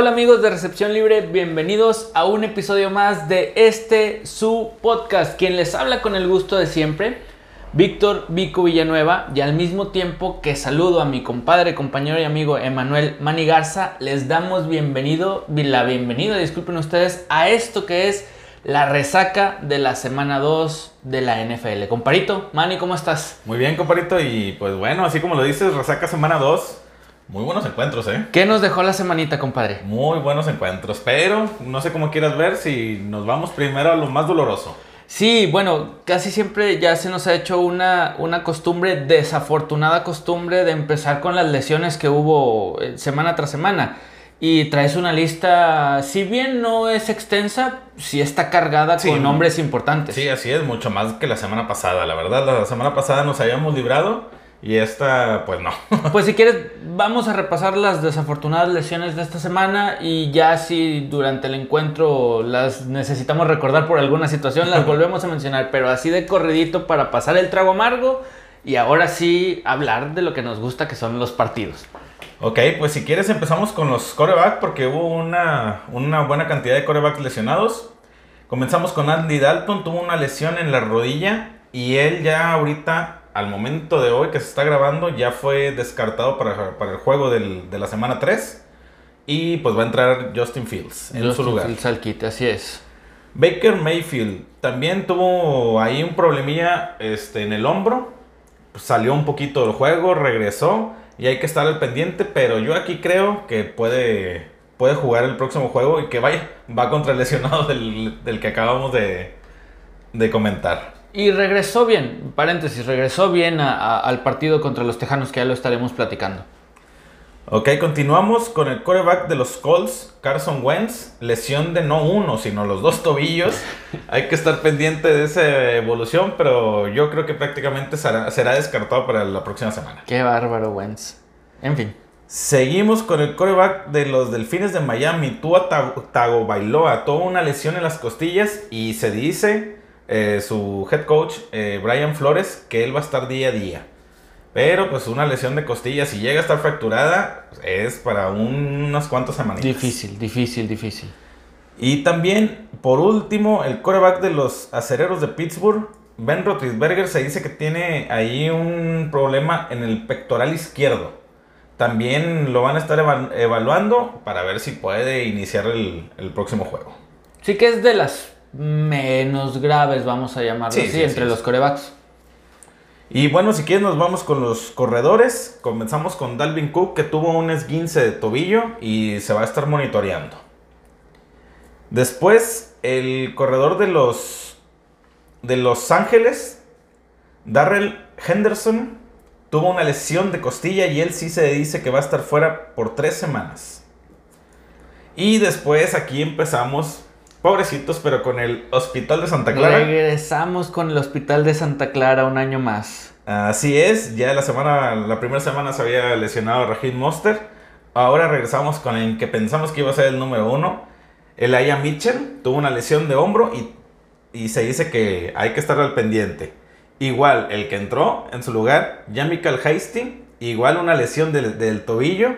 Hola amigos de Recepción Libre, bienvenidos a un episodio más de este su podcast. Quien les habla con el gusto de siempre, Víctor Vico Villanueva, y al mismo tiempo que saludo a mi compadre, compañero y amigo Emanuel Manigarza, les damos bienvenido, la bienvenida, disculpen ustedes, a esto que es la resaca de la semana 2 de la NFL. Comparito, Mani, ¿cómo estás? Muy bien, comparito, y pues bueno, así como lo dices, resaca semana 2. Muy buenos encuentros, ¿eh? ¿Qué nos dejó la semanita, compadre? Muy buenos encuentros, pero no sé cómo quieras ver si nos vamos primero a lo más doloroso. Sí, bueno, casi siempre ya se nos ha hecho una, una costumbre, desafortunada costumbre de empezar con las lesiones que hubo eh, semana tras semana. Y traes una lista, si bien no es extensa, sí está cargada Sí. con nombres importantes. Sí, así es, mucho más que la semana pasada. La verdad, la semana pasada nos habíamos librado y esta, pues no. Pues si quieres, vamos a repasar las desafortunadas lesiones de esta semana y ya si durante el encuentro las necesitamos recordar por alguna situación, las volvemos a mencionar, pero así de corridito para pasar el trago amargo y ahora sí hablar de lo que nos gusta que son los partidos. ok, pues si quieres empezamos con los coreback porque hubo una, una buena cantidad de corebacks lesionados. Comenzamos con Andy Dalton, tuvo una lesión en la rodilla y él ya ahorita, al momento de hoy que se está grabando, ya fue descartado para, para el juego del- de la semana 3. Y pues va a entrar Justin Fields en su Justin lugar. Fields al quite, así es. Baker Mayfield también tuvo ahí un problemilla este, en el hombro. Pues, salió un poquito del juego, regresó y hay que estar al pendiente. Pero yo aquí creo que puede, puede jugar el próximo juego y que vaya, va contra el lesionado del, del que acabamos de, de comentar. Y regresó bien, paréntesis, regresó bien a- a- al partido contra los Tejanos que ya lo estaremos platicando. Ok, continuamos con el coreback de los Colts, Carson Wentz. Lesión de no uno, sino los dos tobillos. Hay que estar pendiente de esa evolución, pero yo creo que prácticamente será, será descartado para la próxima semana. Qué bárbaro, Wentz. En fin. Seguimos con el coreback de los Delfines de Miami, Tua Tago- Tagovailoa. Tuvo una lesión en las costillas y se dice eh, su head coach, eh, Brian Flores, que él va a estar día a día. Pero pues una lesión de costillas, si llega a estar fracturada, es para un- unas cuantas semanitas. Difícil, difícil, difícil. Y también, por último, el coreback de los acereros de Pittsburgh, Ben Roethlisberger, se dice que tiene ahí un problema en el pectoral izquierdo. También lo van a estar eva- evaluando para ver si puede iniciar el, el próximo juego. Sí que es de las menos graves, vamos a llamarlo Sí, así, sí, entre sí, los corebacks. Y bueno, si quieres nos vamos con los corredores. Comenzamos con Dalvin Cook que tuvo un esguince de tobillo y se va a estar monitoreando. Después, el corredor de los de Los Ángeles, Darrell Henderson, tuvo una lesión de costilla y él sí se dice que va a estar fuera por tres semanas. Y después aquí empezamos, pobrecitos, pero con el Hospital de Santa Clara. Regresamos con el Hospital de Santa Clara un año más. Así es, ya la semana, la primera semana se había lesionado Raheem Monster. Ahora regresamos con el que pensamos que iba a ser el número uno. El Aya Mitchell tuvo una lesión de hombro y, y se dice que hay que estar al pendiente. Igual, el que entró en su lugar, Yamical Hasty, igual una lesión del, del tobillo.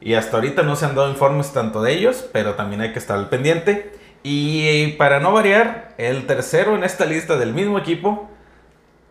Y hasta ahorita no se han dado informes tanto de ellos, pero también hay que estar al pendiente. Y para no variar, el tercero en esta lista del mismo equipo,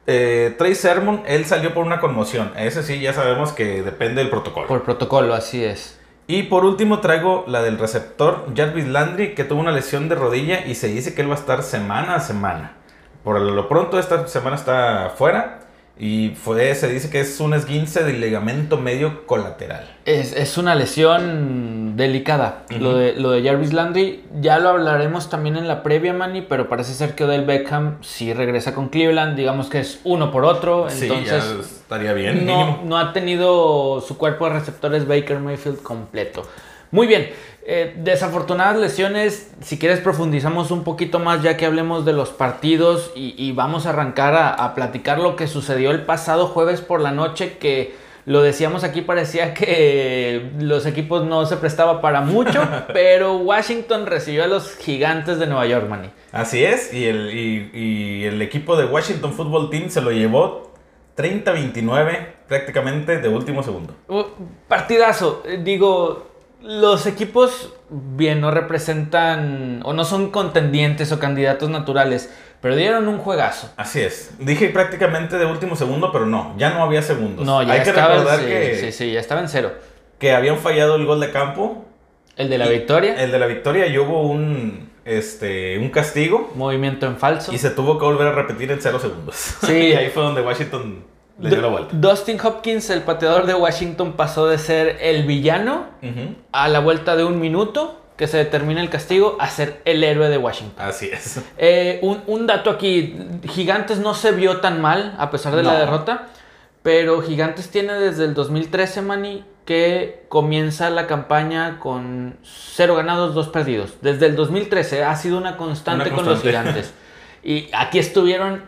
eh, Trey Sermon, él salió por una conmoción. Ese sí, ya sabemos que depende del protocolo. Por protocolo, así es. Y por último traigo la del receptor Jarvis Landry, que tuvo una lesión de rodilla y se dice que él va a estar semana a semana. Por lo pronto esta semana está fuera y fue, se dice que es un esguince del ligamento medio colateral. Es, es una lesión delicada. lo, de, lo de Jarvis Landry, ya lo hablaremos también en la previa, Manny, pero parece ser que Odell Beckham sí regresa con Cleveland. Digamos que es uno por otro. sí, entonces, ya estaría bien. no, mínimo. no ha tenido su cuerpo de receptores Baker Mayfield completo. Muy bien, eh, desafortunadas lesiones, si quieres profundizamos un poquito más ya que hablemos de los partidos y, y vamos a arrancar a, a platicar lo que sucedió el pasado jueves por la noche que lo decíamos aquí, parecía que los equipos no se prestaba para mucho, pero Washington recibió a los gigantes de Nueva York, Manny. Así es, y el, y- y el equipo de Washington Football Team se lo llevó 30-29 prácticamente de último segundo. Uh, partidazo. Eh, Digo, los equipos bien no representan o no son contendientes o candidatos naturales, pero dieron un juegazo. Así es. Dije prácticamente de último segundo, pero no, ya no había segundos. No, ya Hay que estaba, recordar sí, que, sí, sí, ya estaba en cero. que habían fallado el gol de campo. El de la y- victoria, El de la victoria y hubo un, este, un castigo movimiento en falso. y se tuvo que volver a repetir en cero segundos. Sí. y ahí fue donde Washington le dio la Du- vuelta. Dustin Hopkins, el pateador de Washington, pasó de ser el villano a la vuelta de un minuto que se determina el castigo a ser el héroe de Washington. Así es. Eh, un, un dato aquí, Gigantes no se vio tan mal a pesar de la derrota, pero Gigantes tiene desde el 2013, Manny, que comienza la campaña con cero ganados, dos perdidos. Desde el 2013 ha sido una constante, Una con los. Gigantes. Y aquí estuvieron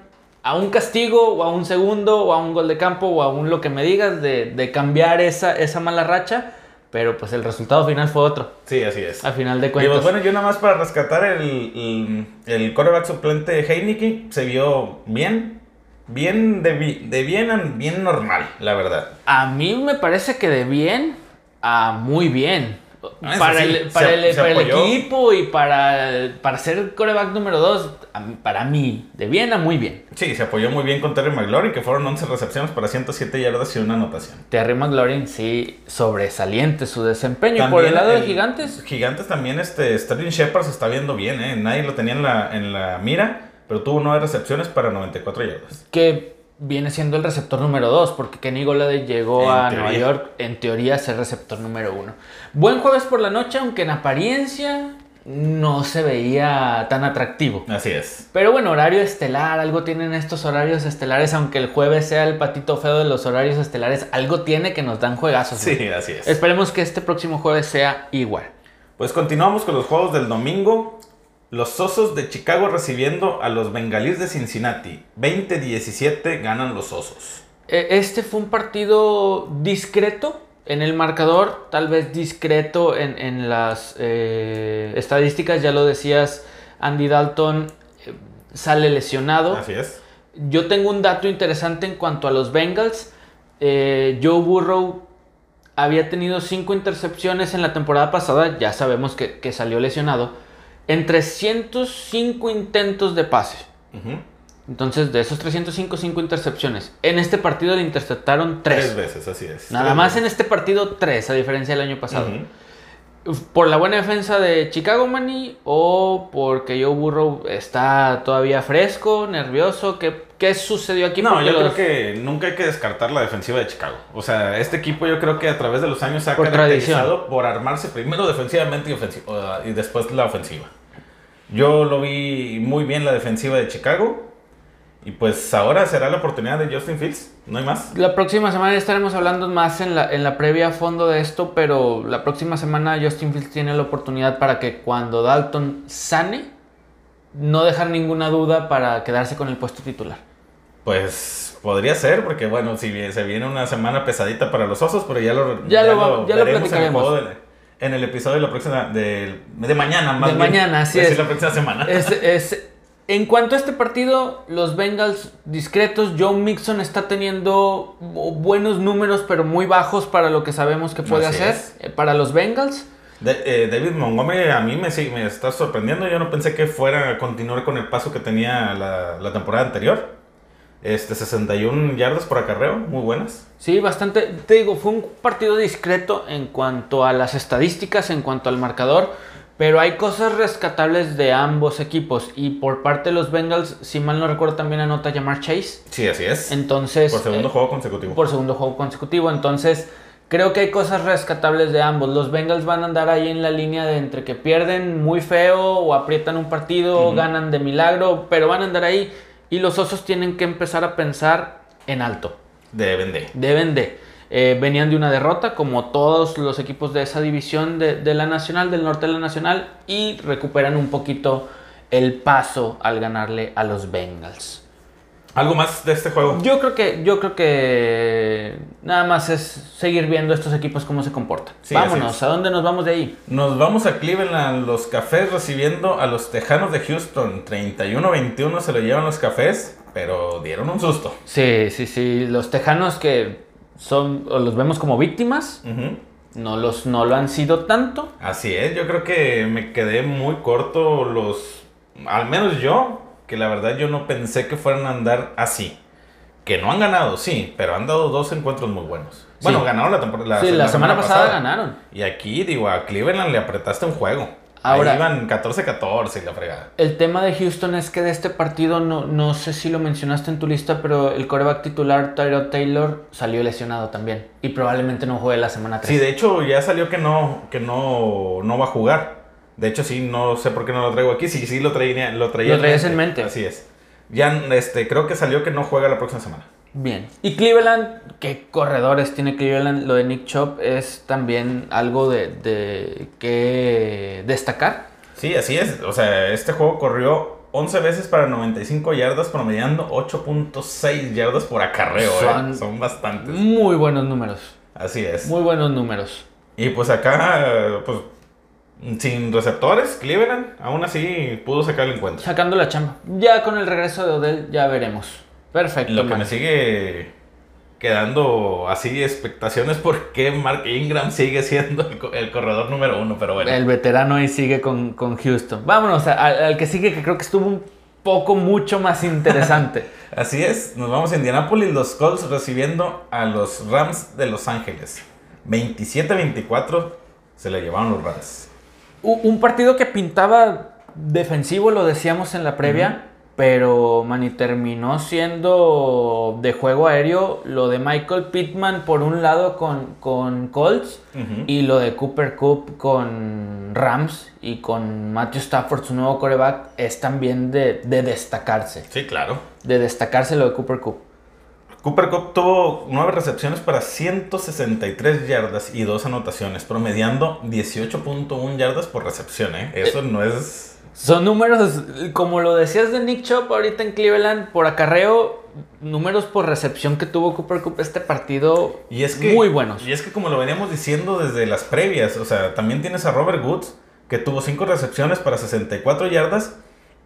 a un castigo o a un segundo o a un gol de campo o a un lo que me digas de, de cambiar esa, esa mala racha, pero pues el resultado final fue otro, Sí, así es. a final de Y cuentas. pues, bueno, yo nada más para rescatar el, el, el quarterback suplente Heineke, se vio bien. Bien, de, bi- de bien a bien normal, la verdad. A mí me parece que de bien a muy bien. Ah, para el, para se- el, se para el apoyó. equipo y para, para ser coreback número 2, para mí, de bien a muy bien. Sí, se apoyó muy bien con Terry McLaurin, que fueron 11 recepciones para 107 yardas y una anotación. Terry McLaurin, sí, sobresaliente su desempeño. Por el lado de Gigantes, Gigantes también, este, Sterling Shepard se está viendo bien, ¿eh? Nadie lo tenía en la, en la mira, pero tuvo 9 recepciones para 94 yardas. que viene siendo el receptor número 2, porque Kenny Golladay llegó En a teoría. Nueva York, en teoría, a ser receptor número 1. Buen jueves por la noche, aunque en apariencia no se veía tan atractivo. Así es. Pero bueno, horario estelar, algo tienen estos horarios estelares, aunque el jueves sea el patito feo de los horarios estelares, algo tiene que nos dan juegazos. Sí, güey. así es. Esperemos que este próximo jueves sea igual. Pues continuamos con los juegos del domingo. Los Osos de Chicago recibiendo a los Bengalíes de Cincinnati. 20-17 ganan los Osos. E- Este fue un partido discreto en el marcador, tal vez discreto en, en las eh, estadísticas, ya lo decías, Andy Dalton eh, sale lesionado. Así es. Yo tengo un dato interesante en cuanto a los Bengals. Eh, Joe Burrow había tenido cinco intercepciones en la temporada pasada, ya sabemos que, que salió lesionado, en 305 intentos de pase. Ujú. Entonces, de esos 305, 5 intercepciones. En este partido le interceptaron Tres 3. veces, así es. Nada Tres más en veces. este partido 3, a diferencia del año pasado. Ujú. ¿Por la buena defensa de Chicago Money o porque Joe Burrow está todavía fresco, nervioso? ¿Qué, qué sucedió aquí? No, Porque yo los- creo que nunca hay que descartar la defensiva de Chicago. O sea, este equipo yo creo que a través de los años se ha Por caracterizado por armarse primero defensivamente y, ofensi- o- y después la ofensiva. Yo lo vi muy bien la defensiva de Chicago. Y pues ahora será la oportunidad de Justin Fields. No hay más. La próxima semana estaremos hablando más en la, en la previa a fondo de esto, pero la próxima semana Justin Fields tiene la oportunidad para que cuando Dalton sane, no dejar ninguna duda para quedarse con el puesto titular. Pues podría ser, porque bueno, si bien se viene una semana pesadita para los osos, pero ya lo, Ya lo- ya lo en el, platicaremos. de- en el episodio de la próxima, de, de mañana, más De bien. mañana, así es. la próxima semana. Es- es- en cuanto a este partido, los Bengals discretos, Joe Mixon está teniendo buenos números, pero muy bajos para lo que sabemos que puede Así hacer es. eh, para los Bengals. De- eh, David Montgomery a mí me, sí- me está sorprendiendo. Yo no pensé que fuera a continuar con el paso que tenía la, la temporada anterior. Este, 61 yardas por acarreo, muy buenas. Sí, bastante. Te digo, fue un partido discreto en cuanto a las estadísticas, en cuanto al marcador. Pero hay cosas rescatables de ambos equipos. Y por parte de los Bengals, si mal no recuerdo, también anota llamar Chase. Sí, así es. Entonces. por segundo eh, juego consecutivo. por segundo juego consecutivo. Entonces, creo que hay cosas rescatables de ambos. Los Bengals van a andar ahí en la línea de entre que pierden muy feo o aprietan un partido, ganan de milagro, pero van a andar ahí. Y los Osos tienen que empezar a pensar en alto. Deben de. Deben de. Eh, venían de una derrota, como todos los equipos de esa división de, de la Nacional, del norte de la Nacional, y recuperan un poquito el paso al ganarle a los Bengals. ¿Algo más de este juego? Yo creo que, yo creo que nada más es seguir viendo estos equipos cómo se comportan. Sí, Vámonos. ¿a dónde nos vamos de ahí? Nos vamos a Cleveland, los cafés recibiendo a los Tejanos de Houston. 31-21 se lo llevan los cafés, pero dieron un susto. Sí, sí, sí, los tejanos que son, o los vemos como víctimas, no, los, no lo han sido tanto. Así es, yo creo que me quedé muy corto los, al menos yo, que la verdad yo no pensé que fueran a andar así. Que no han ganado, sí, pero han dado dos encuentros muy buenos. Bueno, Sí. ganaron la temporada. sí, la, semana, pasada, ganaron. Y aquí, digo, a Cleveland le apretaste un juego. Ahora- Ahí iban 14-14 y la fregada. El tema de Houston es que de este partido, no, no sé si lo mencionaste en tu lista, pero el coreback titular, Tyrod Taylor, salió lesionado también. Y probablemente no juegue la semana 3. Sí, de hecho ya salió que no, que no, no va a jugar. De hecho, sí, no sé por qué no lo traigo aquí. Sí, sí lo traía, lo traía Lo traías en mente. Así es. Ya, este, creo que salió que no juega la próxima semana. Bien. Y Cleveland, ¿qué corredores tiene Cleveland? Lo de Nick Chop es también algo de, de que destacar. Sí, así es. O sea, este juego corrió 11 veces para 95 yardas, promediando 8.6 yardas por acarreo. ¿eh? Son- Son bastantes. Muy buenos números. Así es. Muy buenos números. Y pues acá, pues, sin receptores, Cleveland, aún así pudo sacar el encuentro. Sacando la chamba. Ya con el regreso de Odell ya veremos. Perfecto. Lo que man. me sigue quedando así expectaciones por qué Mark Ingram sigue siendo el, co- el corredor número uno, pero bueno. El veterano ahí sigue con, con Houston. Vámonos a- al, al que sigue, que creo que estuvo un poco mucho más interesante. Así es, nos vamos a Indianapolis, los Colts recibiendo a los Rams de Los Ángeles. 27-24 se le llevaron los Rams. Un partido que pintaba defensivo, lo decíamos en la previa, pero Manny terminó siendo de juego aéreo lo de Michael Pittman por un lado con, con Colts y lo de Cooper Cup con Rams y con Matthew Stafford, su nuevo coreback, es también de, de destacarse. Sí, claro. De destacarse lo de Cooper Cup. Cooper Cup tuvo nueve recepciones para 163 yardas y dos anotaciones, promediando 18.1 yardas por recepción. ¿eh? Eso no es... Son números, como lo decías de Nick Chop ahorita en Cleveland, por acarreo, números por recepción que tuvo Cooper Cup este partido Y es que, muy buenos. Y es que como lo veníamos diciendo desde las previas, o sea, también tienes a Robert Woods, que tuvo 5 recepciones para 64 yardas,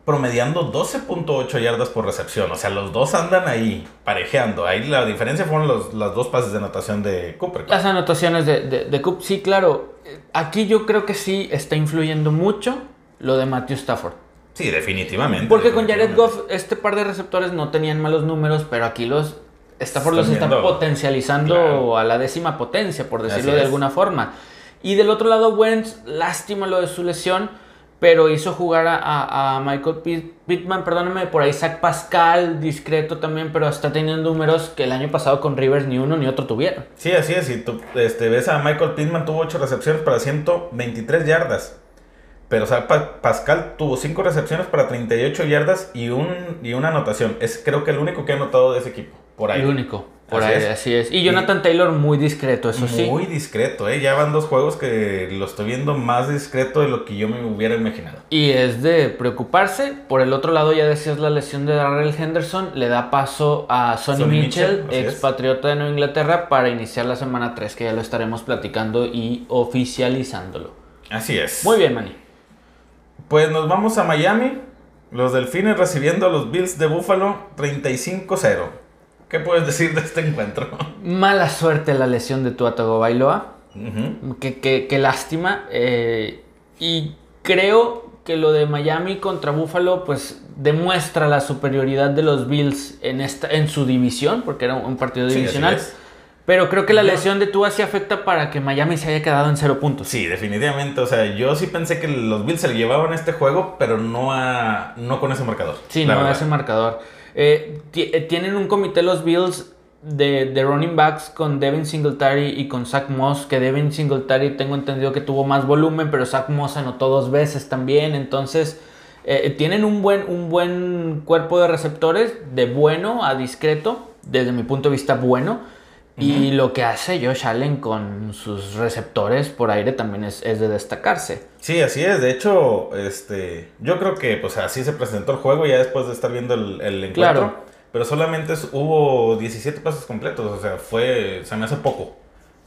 promediando 12.8 yardas por recepción. O sea, los dos andan ahí parejeando. Ahí la diferencia fueron los, las dos pases de anotación de Cooper. Las anotaciones de, de, de Cup, sí, claro. Aquí yo creo que sí está influyendo mucho lo de Matthew Stafford. Sí, definitivamente. Porque con Jared. Goff, este par de receptores no tenían malos números, pero aquí los Stafford los está potencializando Claro. a la décima potencia, por decirlo de alguna forma. Y del otro lado, Wentz, lástima lo de su lesión, pero hizo jugar a, a- a Michael Pitt- Pittman, perdóname, por ahí Zach Pascal, discreto también, pero está teniendo números que el año pasado con Rivers ni uno ni otro tuvieron. Sí, así es. Y tú este, ves a Michael Pittman, tuvo 8 recepciones para 123 yardas. Pero o sea, Pa- Pascal tuvo 5 recepciones para 38 yardas y, un, y una anotación. Es creo que el único que ha anotado de ese equipo. Por ahí. El único, por Así ahí, es. así es. Y Jonathan Taylor muy discreto, eso sí. Muy discreto, ¿eh? Ya van dos juegos que lo estoy viendo más discreto de lo que yo me hubiera imaginado. Y es de preocuparse. Por el otro lado, ya decías la lesión de Darrell Henderson. Le da paso a Sonny, Sonny Mitchell, Mitchell, expatriota de Nueva Inglaterra, para iniciar la semana 3, que ya lo estaremos platicando y oficializándolo. Así es. Muy bien, Manny. Pues nos vamos a Miami. Los Delfines recibiendo a los Bills de Buffalo 35-0. ¿Qué puedes decir de este encuentro? Mala suerte la lesión de Tua Tagovailoa. Ujú. Qué, qué- qué lástima. eh, y creo que lo de Miami contra Buffalo, pues demuestra la superioridad de los Bills en, esta, en su división, porque era un partido Sí, divisional. es. Pero creo que la lesión de Tua sí afecta para que Miami se haya quedado en cero puntos. Sí, definitivamente. O sea, yo sí pensé que los Bills se le llevaban este juego, pero no, a, no con ese marcador. Sí, no verdad. ese marcador. Eh, eh, tienen un comité los Bills de, de running backs con Devin Singletary y con Zach Moss, que Devin Singletary tengo entendido que tuvo más volumen, pero Zach Moss anotó dos veces también, entonces eh, tienen un buen, un buen cuerpo de receptores, de bueno a discreto, desde mi punto de vista bueno, y lo que hace Josh Allen con sus receptores por aire también es, es de destacarse. Sí, así es. De hecho, este, yo creo que pues así se presentó el juego ya después de estar viendo el, el encuentro. Claro. Pero solamente hubo 17 pases completos. O sea, fue, se me hace poco.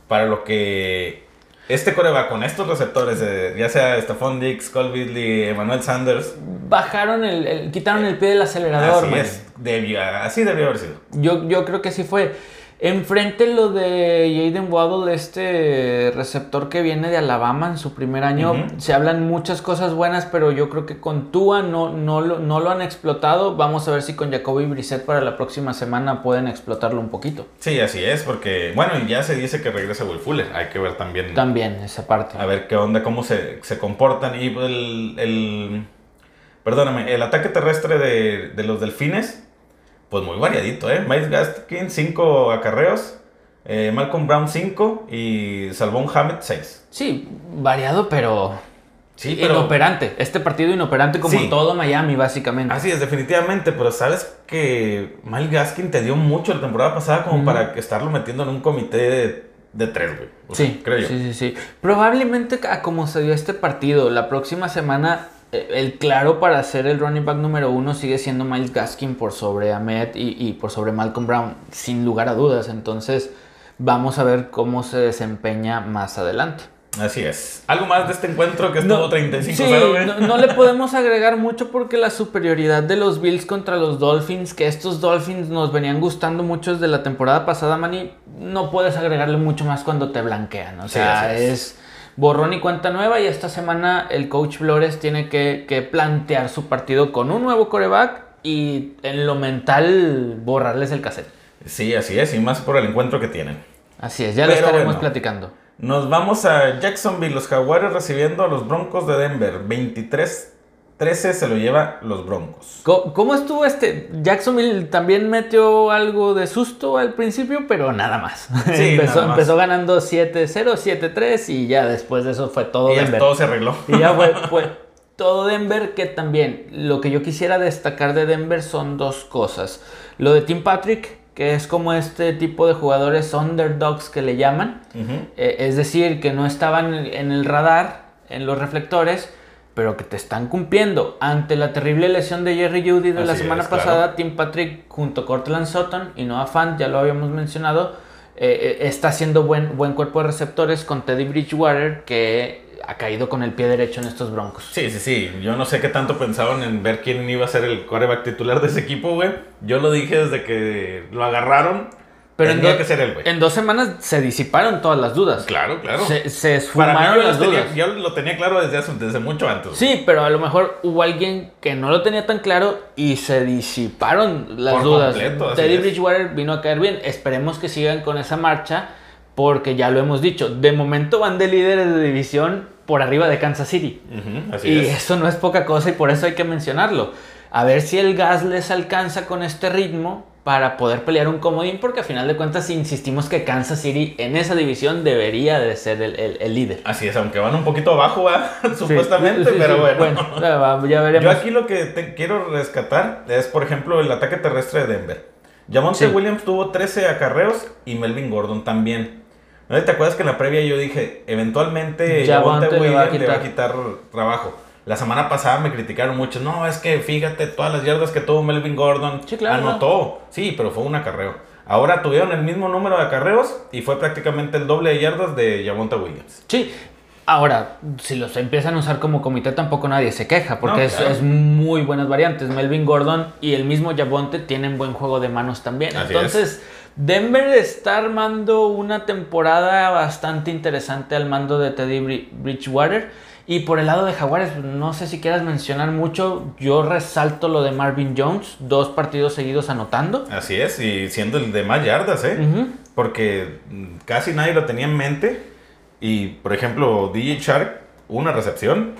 Para lo que este coreback con estos receptores, de, ya sea Stephon Diggs, Cole Beasley, Emmanuel Sanders. Bajaron el, el- quitaron el pie del acelerador. Así man. es. Debió, así debió haber sido. Yo, yo creo que sí fue. Enfrente lo de Jaden Waddle, este receptor que viene de Alabama en su primer año, se hablan muchas cosas buenas, pero yo creo que con Tua no, no, lo, no lo han explotado. Vamos a ver si con Jacoby Brissett para la próxima semana pueden explotarlo un poquito. Sí, así es, porque, bueno, y ya se dice que regresa Will Fuller. Hay que ver también. También esa parte. A ver qué onda, cómo se, se comportan. Y el, el- Perdóname, el ataque terrestre de, de los delfines, pues muy variadito, ¿eh? Miles Gaskin, 5 acarreos. eh, Malcolm Brown, 5. Y Salvón Hammett, 6. Sí, variado, pero, Sí, pero. inoperante. Este partido inoperante como Sí. todo Miami, básicamente. Así es, definitivamente, pero sabes que Miles Gaskin te dio mucho la temporada pasada como Ujú. para estarlo metiendo en un comité de, de tres, güey. O sea, Sí, creo yo. sí, sí, sí. Probablemente a como se dio este partido, la próxima semana el claro para ser el running back número uno sigue siendo Miles Gaskin por sobre Ahmed y, y por sobre Malcolm Brown, sin lugar a dudas. Entonces vamos a ver cómo se desempeña más adelante. Así es. ¿Algo más de este encuentro que estuvo No, 35-0, sí, no, no le podemos agregar mucho porque la superioridad de los Bills contra los Dolphins, que estos Dolphins nos venían gustando muchos de la temporada pasada, Manny, no puedes agregarle mucho más cuando te blanquean. O sea, es. Borrón y cuenta nueva y esta semana el coach Flores tiene que, que plantear su partido con un nuevo coreback y en lo mental borrarles el cassette. Sí, así es, y más por el encuentro que tienen. Así es, ya lo estaremos bueno. platicando. Nos vamos a Jacksonville, los Jaguares recibiendo a los Broncos de Denver. 23-13 se lo lleva los Broncos. Co- ¿Cómo estuvo este? Jacksonville también metió algo de susto al principio, pero nada más. Sí, empezó, nada más. empezó ganando 7-0, 7-3 y ya después de eso fue todo y ya Denver. todo se arregló. Y ya fue, fue todo Denver, que también lo que yo quisiera destacar de Denver son dos cosas. Lo de Tim Patrick, que es como este tipo de jugadores underdogs que le llaman. Eh, es decir, que no estaban en el radar, en los reflectores, pero que te están cumpliendo. Ante la terrible lesión de Jerry Judy de la semana es, claro. pasada, Tim Patrick junto a Cortland Sutton y Noah Fant, ya lo habíamos mencionado, eh, eh, está haciendo buen, buen cuerpo de receptores con Teddy Bridgewater, que ha caído con el pie derecho en estos broncos. Sí, sí, sí. Yo no sé qué tanto pensaban en ver quién iba a ser el quarterback titular de ese equipo, güey. Yo lo dije desde que lo agarraron. Pero en, Tenía do- que ser él, güey. en dos semanas se disiparon todas las dudas. Claro, claro. Se, esfumaron las tenía- dudas. yo lo tenía claro desde, hace- desde mucho antes. Sí, pero a lo mejor hubo alguien que no lo tenía tan claro y se disiparon las Por dudas. completo, Teddy es. Bridgewater vino a caer bien. Esperemos que sigan con esa marcha porque ya lo hemos dicho. De momento van de líderes de división por arriba de Kansas City. Así y es. eso no es poca cosa y por eso hay que mencionarlo. A ver si el gas les alcanza con este ritmo para poder pelear un comodín porque a final de cuentas insistimos que Kansas City en esa división debería de ser el, el- el líder. Así es, aunque van un poquito abajo, supuestamente, Sí, pero sí. bueno. ya veremos. Yo aquí lo que te quiero rescatar es, por ejemplo, el ataque terrestre de Denver. Jamonte. Williams tuvo 13 acarreos y Melvin Gordon también. ¿No te acuerdas que en la previa yo dije, eventualmente a Williams le va a quitar trabajo? La semana pasada me criticaron mucho. No, es que fíjate todas las yardas que tuvo Melvin Gordon. Sí, claro. Anotó. Sí, pero fue un acarreo. Ahora tuvieron el mismo número de acarreos y fue prácticamente el doble de yardas de Javonte Williams. Sí. Ahora, si los empiezan a usar como comité, tampoco nadie se queja, porque No, es, claro. es muy buenas variantes. Melvin Gordon y el mismo Javonte tienen buen juego de manos también. Así Entonces, Denver está armando una temporada bastante interesante al mando de Teddy Bri- Bridgewater. Y por el lado de Jaguares, no sé si quieras mencionar mucho. Yo resalto lo de Marvin Jones, dos partidos seguidos anotando. Así es, y siendo el de más yardas, ¿eh? Porque mm, casi nadie lo tenía en mente. Y, por ejemplo, DJ Shark, una recepción.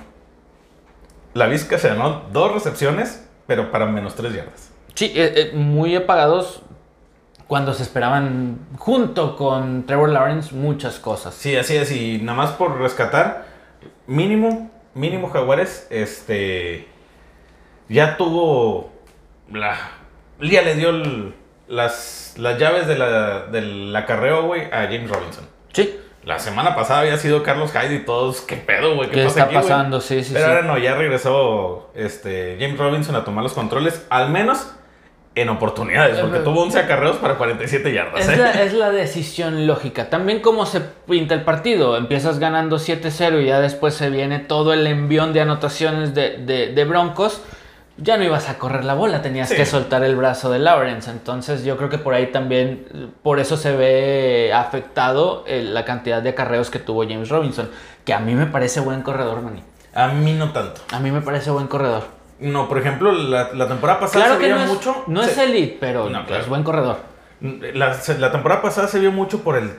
La Vizca se ganó dos recepciones, pero para menos tres yardas. Sí, eh, eh, muy apagados cuando se esperaban junto con Trevor Lawrence muchas cosas. Sí, así es. Y nada más por rescatar, mínimo, mínimo Jaguares, este. Ya tuvo. La, ya le dio el- las, las llaves de la, del acarreo, güey, a James Robinson. Sí, La semana pasada había sido Carlos Hyde y todos, ¿qué pedo, güey? ¿qué, pasa está aquí, güey?" pasando? Sí, sí, Pero sí. ahora no, ya regresó este, James Robinson a tomar los controles, al menos en oportunidades, porque tuvo 11 acarreos para 47 yardas. Es ¿eh? la, es la decisión lógica. También como se pinta el partido. Empiezas ganando 7-0 y ya después se viene todo el envión de anotaciones de, de- de Broncos. ya no ibas a correr la bola, tenías Sí. que soltar el brazo de Lawrence. Entonces yo creo que por ahí también, por eso se ve afectado eh, la cantidad de acarreos que tuvo James Robinson, que a mí me parece buen corredor, Manny. A mí no tanto. A mí me parece buen corredor. No, por ejemplo, la, la temporada pasada Claro se que veía no es, mucho. no es elite, pero No, claro. es buen corredor. La, la temporada pasada se vio mucho por el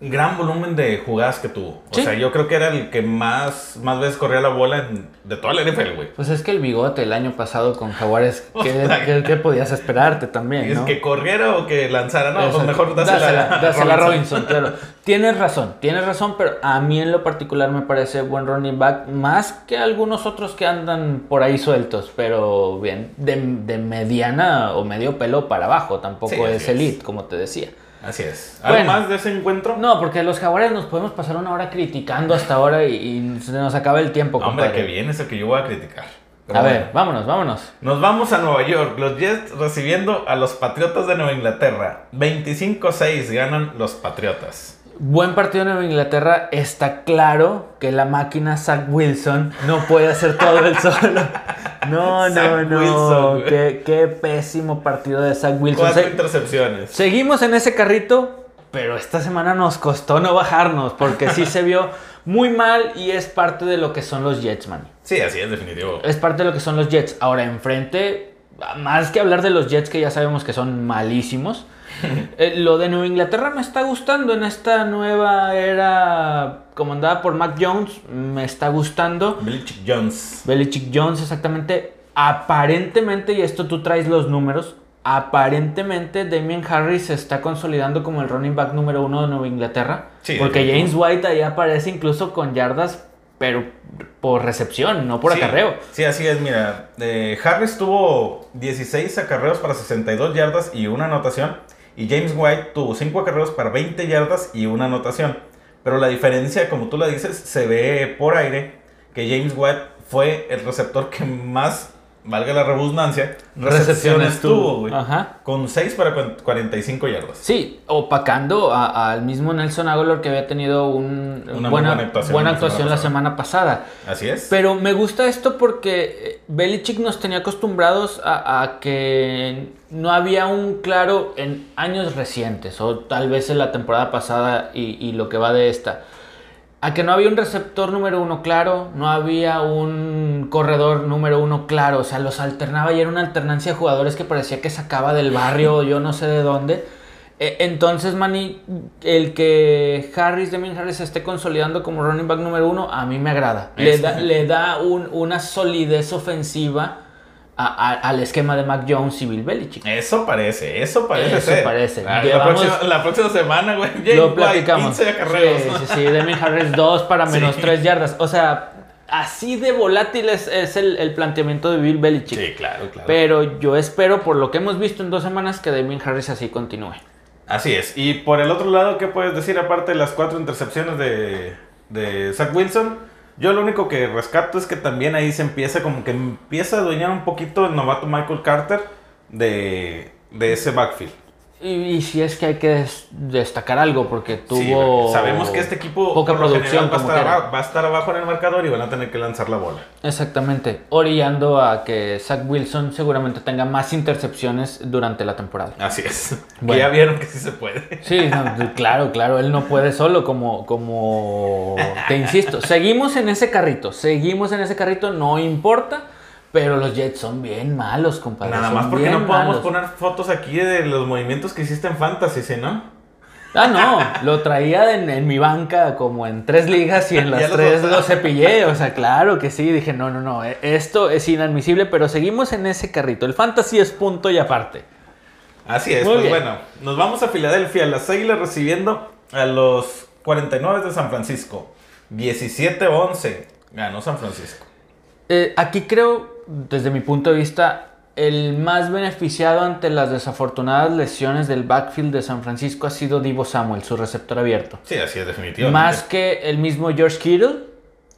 gran volumen de jugadas que tuvo. O Sí. sea, yo creo que era el que más, más veces corría la bola en- de toda la NFL, güey. Pues es que el bigote el año pasado con Jaguares, ¿qué, qué- qué podías esperarte también? Es que corriera o que lanzara. No, pues Exacto. mejor dásela, dásela, a Robinson. Robinson, claro. Tienes razón, tienes razón, pero a mí en lo particular me parece buen running back, más que algunos otros que andan por ahí sueltos, pero bien, de, de mediana o medio pelo para abajo, tampoco Sí, es. elite, como te decía. Así es. ¿Algo Bueno. más de ese encuentro? No, porque los jaguares nos podemos pasar una hora criticando hasta ahora y, y se nos acaba el tiempo, Hombre, que bien es el que yo voy a criticar. A ver, vámonos, vámonos. Nos vamos a Nueva York. Los Jets recibiendo a los Patriotas de Nueva Inglaterra. 25-6 ganan los Patriotas. Buen partido en Inglaterra. Está claro que la máquina Zach Wilson no puede hacer todo él solo. No, no, no. Wilson, güey. qué, qué pésimo partido de Zach Wilson. Cuatro Se- intercepciones. seguimos en ese carrito, pero esta semana nos costó no bajarnos porque sí se vio muy mal y es parte de lo que son los Jets, man. Sí, así es, definitivo. Es parte de lo que son los Jets. Ahora, enfrente, más que hablar de los Jets, que ya sabemos que son malísimos, eh, lo de Nueva Inglaterra me está gustando en esta nueva era comandada por Mac Jones. Me está gustando. Belichick Jones. Belichick Jones, exactamente. Aparentemente, y esto tú traes los números, aparentemente Damien Harris se está consolidando como el running back número uno de Nueva Inglaterra. Sí, porque. James White ahí aparece incluso con yardas, pero por recepción, no por Sí, acarreo. Sí, así es. Mira, eh, Harris tuvo 16 acarreos para 62 yardas y una anotación. Y James White tuvo 5 acarreos para 20 yardas y una anotación. Pero la diferencia, como tú la dices, se ve por aire que James White fue el receptor que más, valga la redundancia, recepciones tuvo, güey. Con 6 para cu- 45 yardas. Sí, opacando al mismo Nelson Aguilar que había tenido un- Una buena, buena actuación buena la actuación la semana semana pasada. Así es. Pero me gusta esto porque eh, Belichick nos tenía acostumbrados a, a que no había un claro en años recientes, o tal vez en la temporada pasada y, y lo que va de esta. A que no había un receptor número uno claro, no había un corredor número uno claro, o sea, los alternaba y era una alternancia de jugadores que parecía que sacaba del barrio o yo no sé de dónde. Eh, Entonces, Manny, el que Harris, Damien Harris, se esté consolidando como running back número uno, a mí me agrada. Le da, le da un- una solidez ofensiva a- a- al esquema de Mac Jones y Bill Belichick. Eso parece, eso parece Eso ser. parece. La, Llevamos- próxima, la próxima semana, güey. Lo platicamos. 15 acarreos. Sí, sí, sí. Damien Harris 2 para Sí. menos 3 yardas. O sea, así de volátil es, es el, el planteamiento de Bill Belichick. Sí, claro, claro. Pero yo espero, por lo que hemos visto en dos semanas, que Damien Harris así continúe. Así es. Y por el otro lado, ¿qué puedes decir aparte de las cuatro intercepciones de, de Zach Wilson? Yo lo único que rescato es que también ahí se empieza como que empieza a adueñar un poquito el novato Michael Carter de, de ese backfield. Y, y si es que hay que des- destacar algo, porque tuvo. Sí, sabemos que este equipo poca producción va a, estar abajo, va a estar abajo en el marcador y van a tener que lanzar la bola. Exactamente. Orillando a que Zach Wilson seguramente tenga más intercepciones durante la temporada. Así es. Bueno. Que ya vieron que sí se puede. Sí, no, claro, claro, él no puede solo, como, como te insisto. Seguimos en ese carrito, seguimos en ese carrito, no importa, pero los Jets son bien malos, compadre. Nada son más porque bien no podemos malos. poner fotos aquí de los movimientos que hiciste en Fantasy, ¿sí, no? Ah, no, lo traía en, en mi banca como en tres ligas y en las tres lo cepillé, o sea, claro que sí, dije, no, no, no, eh, esto es inadmisible, pero seguimos en ese carrito. El fantasy es punto y aparte. Así es, Muy pues bien. bueno, nos vamos a Filadelfia, las Águilas recibiendo a los 49 de San Francisco. 17-11 ganó San Francisco. Eh, aquí creo, desde mi punto de vista, el más beneficiado ante las desafortunadas lesiones del backfield de San Francisco ha sido Divo Samuel, su receptor abierto. Sí, así es, definitivamente. Más que el mismo George Kittle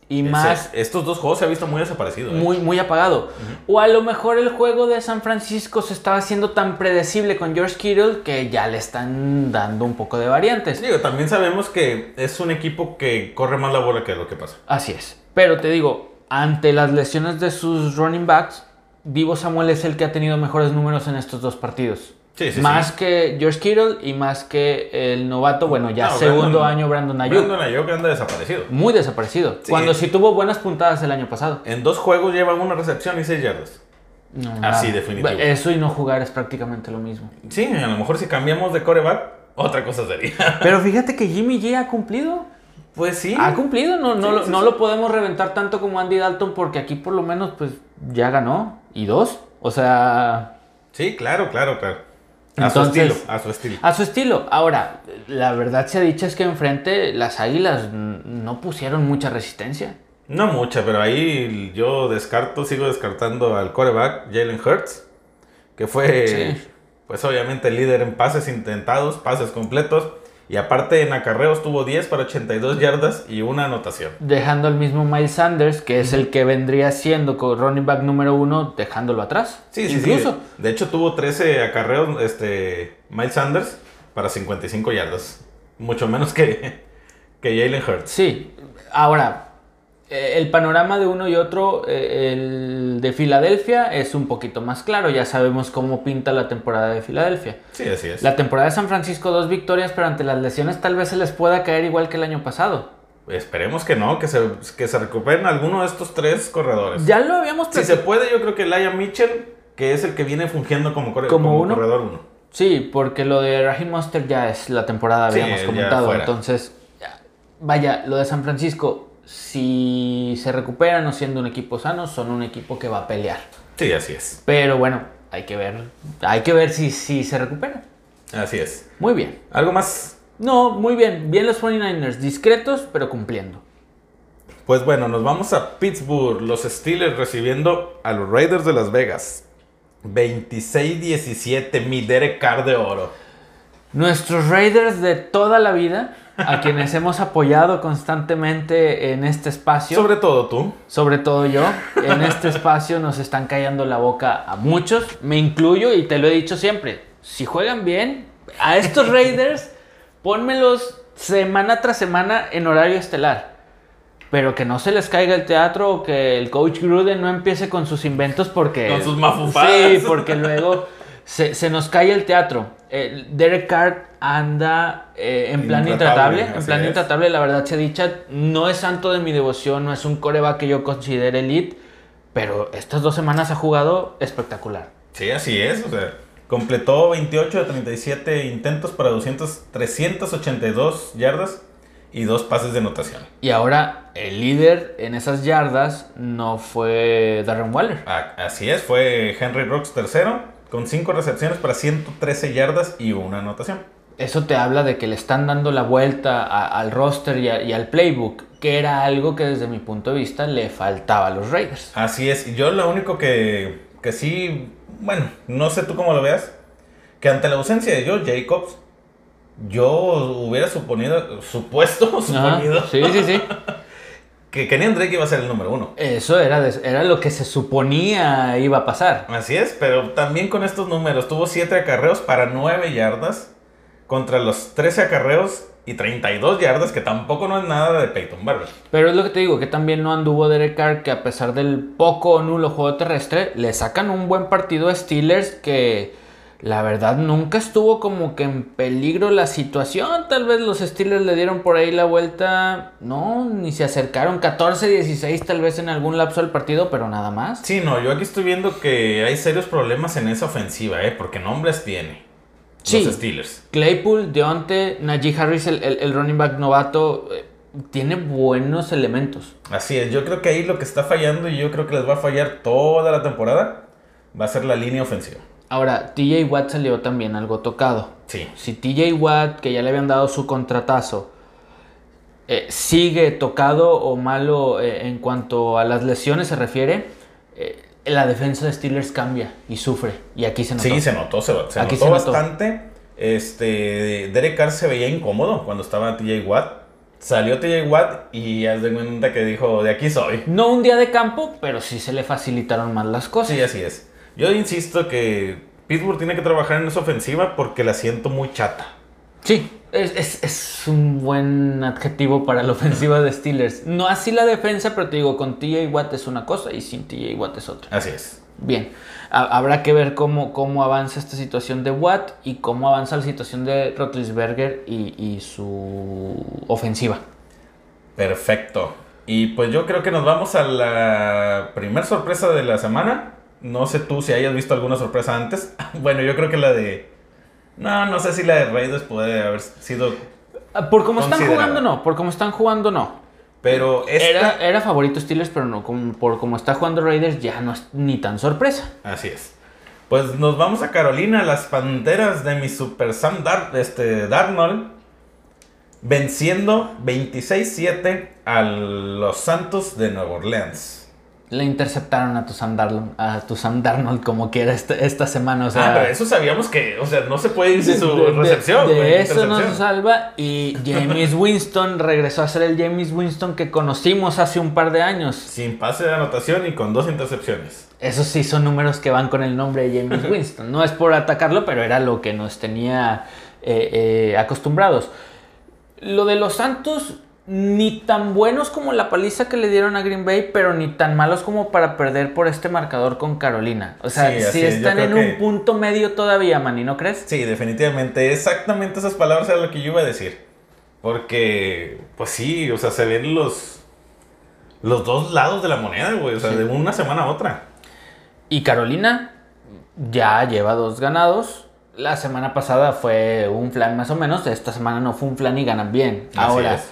y más estos dos juegos se ha visto muy desaparecido. ¿eh? muy, muy apagado. O a lo mejor el juego de San Francisco se estaba haciendo tan predecible con George Kittle que ya le están dando un poco de variantes. Digo, también sabemos que es un equipo que corre más la bola que lo que pasa. Así es. Pero te digo, ante las lesiones de sus running backs, Divo Samuel es el que ha tenido mejores números en estos dos partidos. Sí, sí, más sí. que George Kittle y más que el novato, bueno, ya No, segundo Brandon- año Brandon Ayuk. Brandon Ayuk anda desaparecido. Muy desaparecido. Cuando sí tuvo buenas puntadas el año pasado. En dos juegos lleva una recepción y seis yardas. No, Así, nada. definitivo. Eso y no jugar es prácticamente lo mismo. Sí, a lo mejor si cambiamos de coreback, otra cosa sería. Pero fíjate que Jimmy G ha cumplido. Pues sí. Ha cumplido, no, no, Sí, lo- sí, no sí. lo podemos reventar tanto como Andy Dalton porque aquí por lo menos pues ya ganó. Y dos. O sea, Sí, claro, claro, claro. A Entonces- su estilo, a su estilo. a su estilo. Ahora, la verdad se ha dicho es que enfrente las águilas no pusieron mucha resistencia. No mucha, pero ahí yo descarto, sigo descartando al coreback Jalen Hurts, que fue, pues obviamente el líder en pases intentados, pases completos, y aparte en acarreos tuvo 10 para 82 yardas y una anotación. Dejando al mismo Miles Sanders, que es el que vendría siendo con running back número uno, dejándolo atrás. Sí, sí, Incluso. sí. De hecho tuvo 13 acarreos este, Miles Sanders para 55 yardas. Mucho menos que, que Jalen Hurts. Sí, ahora, el panorama de uno y otro, eh, el de Filadelfia es un poquito más claro, ya sabemos cómo pinta la temporada de Filadelfia. Sí, así es. La temporada de San Francisco, dos victorias, pero ante las lesiones tal vez se les pueda caer igual que el año pasado. Esperemos que no, que se, que se recuperen alguno de estos tres corredores. Ya lo habíamos Si se puede, yo creo que Laia Mitchell, que es el que viene fungiendo como, corre- ¿Como como uno? corredor uno. Sí, porque lo de Raheem Monster ya es la temporada, habíamos comentado. Entonces, ya. vaya, lo de San Francisco, si se recuperan o siendo un equipo sano, son un equipo que va a pelear. Sí, así es. Pero bueno, hay que ver, hay que ver si, si se recuperan. Así es. Muy bien. ¿Algo más? No, muy bien. Bien los 49ers, discretos, pero cumpliendo. Pues bueno, nos vamos a Pittsburgh. Los Steelers recibiendo a los Raiders de Las Vegas. 26-17, mi Derek Carr de oro. Nuestros Raiders de toda la vida, a quienes hemos apoyado constantemente en este espacio, sobre, Sobre todo tú. todo yo, en este espacio nos están callando la boca a muchos, me incluyo y te lo he dicho siempre, si juegan bien, a estos Raiders, pónmelos semana tras semana en horario estelar. Pero que no se les caiga el teatro o que el coach Gruden no empiece con sus inventos porque... Con sus mafufadas. Sí, porque luego se, se nos cae el teatro. Eh, Derek Carr anda eh, en plan Intratable, intratable. En plan es. intratable, la verdad se dicha, no es santo de mi devoción, no es un coreback que yo considere elite, pero estas dos semanas ha jugado espectacular. Sí, así es. O sea, completó 28 de 37 intentos para 200, 382 yardas y dos pases de anotación. Y ahora el líder en esas yardas no fue Darren Waller. Ah, Así es, fue Henry Rocks tercero con 5 recepciones para 113 yardas y una anotación. Eso te habla de que le están dando la vuelta a- al roster y, a- y al playbook, que era algo que desde mi punto de vista le faltaba a los Raiders. Así es, yo lo único que, que sí, bueno, no sé tú cómo lo veas, que ante la ausencia de Joe Jacobs, yo hubiera suponido, supuesto, Ajá, suponido, Sí, sí, sí. que Kenyon Drake iba a ser el número uno. Eso era, de- era lo que se suponía iba a pasar. Así es, pero también con estos números, tuvo 7 acarreos para 9 yardas contra los 13 acarreos y 32 yardas, que tampoco no es nada de Peyton Barber. Pero es lo que te digo, que también no anduvo Derek Carr, que a pesar del poco o nulo juego terrestre, le sacan un buen partido a Steelers que la verdad nunca estuvo como que en peligro la situación. Tal vez los Steelers le dieron por ahí la vuelta. No, ni se acercaron. 14-16 tal vez en algún lapso del partido, pero nada más. Sí, no, yo aquí estoy viendo que hay serios problemas en esa ofensiva, ¿eh? Porque nombres tiene. Sí. Los Steelers. Claypool, Deonte, Najee Harris, el, el- el running back novato, eh, tiene buenos elementos. Así es, yo creo que ahí lo que está fallando y yo creo que les va a fallar toda la temporada va a ser la línea ofensiva. Ahora, TJ Watt salió también algo tocado. Sí. Si TJ Watt, que ya le habían dado su contratazo, eh, sigue tocado o malo eh, en cuanto a las lesiones se refiere, eh, la defensa de Steelers cambia y sufre. Y aquí se notó. Sí, se notó, se, se Aquí notó se notó. bastante. Este, Derek Carr se veía incómodo cuando estaba TJ Watt. Salió TJ Watt y haz de cuenta que dijo, de aquí soy. No un día de campo, pero sí se le facilitaron más las cosas. Sí, así es. Yo insisto que Pittsburgh tiene que trabajar en esa ofensiva porque la siento muy chata. Sí, es, es- es un buen adjetivo para la ofensiva de Steelers. No así la defensa, pero te digo, con TJ Watt es una cosa y sin TJ Watt es otra. Así es. bien. Ha- habrá que ver cómo, cómo avanza esta situación de Watt y cómo avanza la situación de Rotlisberger y, y su ofensiva. Perfecto. Y pues yo creo que nos vamos a la primer sorpresa de la semana. No sé tú si hayas visto alguna sorpresa antes. Bueno, yo creo que la de... No, no sé si la de Raiders puede haber sido... Ah, Por cómo están jugando, no. Por cómo están jugando, no. Pero esta... Era, era favorito Steelers, pero no. como- por cómo está jugando Raiders, ya no es ni tan sorpresa. Así es. Pues nos vamos a Carolina, las Panteras de mi Super Sam Dar este, Darnold, venciendo 26-7 a los Santos de Nueva Orleans. Le interceptaron a tu Sam Darnold, a tu Sam Darnold como quiera esta, esta semana. O sea, ah, pero eso sabíamos que, o sea, no se puede ir sin su de- recepción. De, eso no se intercepción. salva. Y James Winston regresó a ser el James Winston que conocimos hace un par de años. Sin pase de anotación y con dos intercepciones. Esos sí son números que van con el nombre de James Winston. No es por atacarlo, pero era lo que nos tenía eh, eh, acostumbrados. Lo de los Santos, ni tan buenos como la paliza que le dieron a Green Bay, pero ni tan malos como para perder por este marcador con Carolina. O sea, Sí, están en que- un punto medio todavía, Manny, ¿no crees? Sí, definitivamente. Exactamente esas palabras eran lo que yo iba a decir. Porque, pues sí, o sea, se ven los, los dos lados de la moneda, güey. O sea, Sí. de una semana a otra. Y Carolina ya lleva dos ganados. La semana pasada fue un flan más o menos. Esta semana no fue un flan y ganan bien. Así Ahora, es.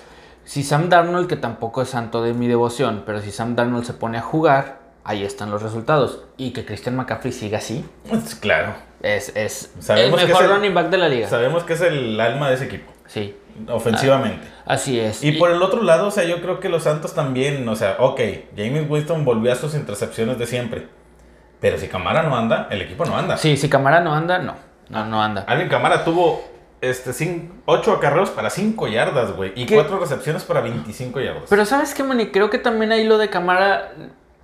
Si Sam Darnold, que tampoco es santo de mi devoción, pero si Sam Darnold se pone a jugar, ahí están los resultados. Y que Christian McCaffrey siga así, Pues, claro. es, es el Sabemos mejor es el- running back de la liga. Sabemos que es el alma de ese equipo, Sí, ofensivamente. así es. Y por el otro lado, o sea, yo creo que los Santos también, o sea, ok, James Winston volvió a sus intercepciones de siempre. Pero si Camara no anda, el equipo no anda. Sí, si Camara no anda, no. No, no anda. Alvin Camara tuvo este, 8 acarreos para 5 yardas, güey. Y ¿Qué? 4 recepciones para 25 yardas. Pero ¿sabes qué, Manny? Creo que también ahí lo de Camara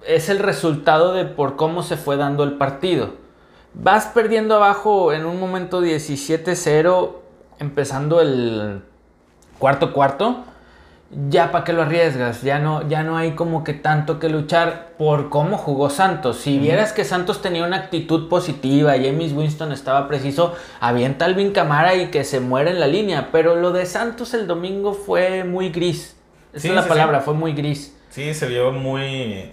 es el resultado de por cómo se fue dando el partido. Vas perdiendo abajo en un momento 17-0, empezando el cuarto cuarto. Ya para qué lo arriesgas, ya no, ya no hay como que tanto que luchar por cómo jugó Santos. Si vieras que Santos tenía una actitud positiva, James Winston estaba preciso, avienta Alvin Camara y que se muera en la línea. Pero lo de Santos el domingo fue muy gris. Esa Sí, es la sí, palabra, sí. fue muy gris. Sí, se vio muy.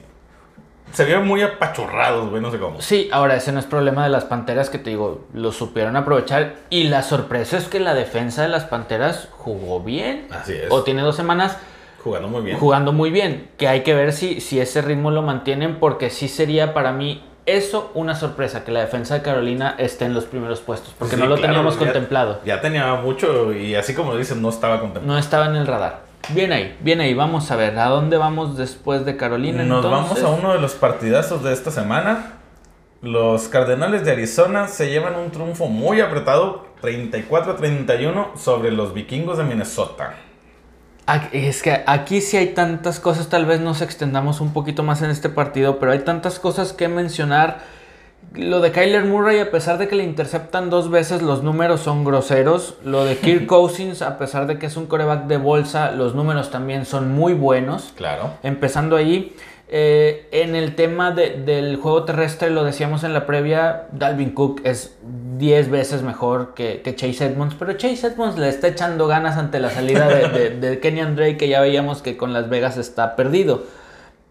Se vio muy apachurrados, güey, no sé cómo. Sí, ahora ese no es problema de las Panteras que te digo, lo supieron aprovechar. Y la sorpresa es que la defensa de las Panteras jugó bien. Así es. O tiene dos semanas Jugando muy bien. jugando muy bien. Que hay que ver si, si ese ritmo lo mantienen, porque sí sería para mí eso una sorpresa, que la defensa de Carolina esté en los primeros puestos, porque Sí, no lo claro, teníamos ya- contemplado. Ya tenía mucho y así como dicen, no estaba contemplado. No estaba en el radar. Bien ahí, bien ahí. Vamos a ver, ¿a dónde vamos después de Carolina? Nos entonces? vamos a uno de los partidazos de esta semana. Los Cardenales de Arizona se llevan un triunfo muy apretado, 34-31, sobre los Vikingos de Minnesota. Es que aquí sí hay tantas cosas, tal vez nos extendamos un poquito más en este partido, pero hay tantas cosas que mencionar. Lo de Kyler Murray, a pesar de que le interceptan dos veces, los números son groseros. Lo de Kirk Cousins, a pesar de que es un coreback de bolsa, los números también son muy buenos. Claro. Empezando ahí, eh, en el tema de- del juego terrestre, lo decíamos en la previa, Dalvin Cook es 10 veces mejor que, que Chase Edmonds, pero Chase Edmonds le está echando ganas ante la salida de, de, de Kenny Drake, que ya veíamos que con Las Vegas está perdido.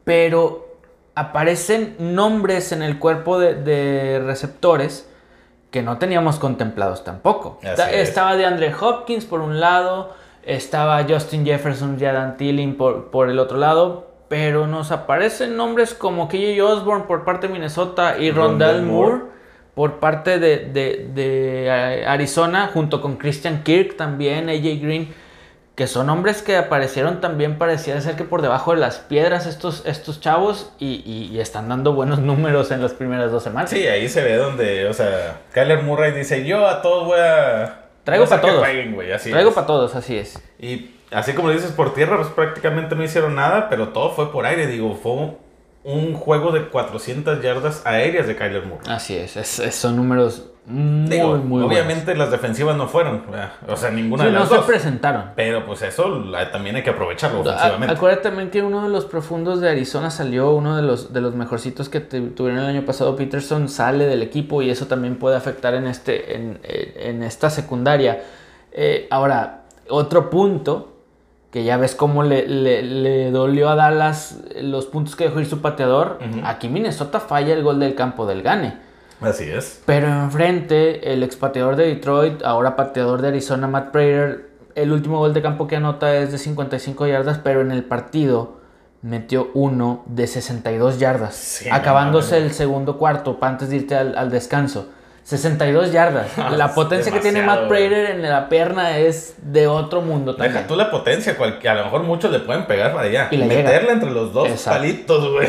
Pero aparecen nombres en el cuerpo de, de receptores que no teníamos contemplados tampoco. Así Está- es. estaba de Andre Hopkins por un lado, estaba Justin Jefferson y Adam Thielen por, por el otro lado, pero nos aparecen nombres como KJ Osborne por parte de Minnesota y Rondell Moore. Moore por parte de, de- de, eh, Arizona, junto con Christian Kirk también, AJ Green, que son hombres que aparecieron también, parecía ser que por debajo de las piedras estos, estos chavos y, y- y están dando buenos números en las primeras dos semanas. Sí, ahí se ve donde, o sea, Kyler Murray dice, yo a todos voy a... Traigo voy a hacer pa' que todos. jueguen, güey", así Traigo para todos, así es. Y así como dices, por tierra, pues prácticamente no hicieron nada, pero todo fue por aire. Digo, fue un juego de 400 yardas aéreas de Kyler Moore. Así es, es- son números muy, Digo, muy obviamente las defensivas no fueron, o sea, ninguna de las no dos. se presentaron. Pero pues eso la- también hay que aprovecharlo A- ofensivamente. Acuérdate también que uno de los profundos de Arizona salió, uno de los, de los mejorcitos que te- tuvieron el año pasado, Peterson, sale del equipo y eso también puede afectar en, este, en, en- en esta secundaria. Eh, ahora, otro punto, que ya ves cómo le, le- le dolió a Dallas los puntos que dejó ir su pateador, aquí Minnesota falla el gol del campo del Gane. Así es. Pero enfrente, el expateador de Detroit, ahora pateador de Arizona, Matt Prater, el último gol de campo que anota es de 55 yardas, pero en el partido metió uno de 62 yardas, Sí, acabándose el segundo cuarto para antes de irte al, al descanso. 62 yardas. La Es potencia que tiene Matt Prater en la pierna es de otro mundo también. Deja tú la potencia, cual- que a lo mejor muchos le pueden pegar para allá. Y Meterla llega. entre los dos Exacto. palitos, güey.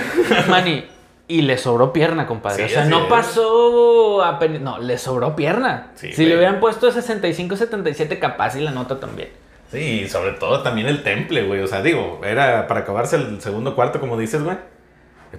Manny, y le sobró pierna, compadre. Sí, o sea, no es. pasó a pen- No, le sobró pierna. Sí, si le hubieran puesto 65-77, capaz y la nota también. Sí, y sobre todo también el temple, güey. O sea, digo, era para acabarse el segundo cuarto, como dices, güey.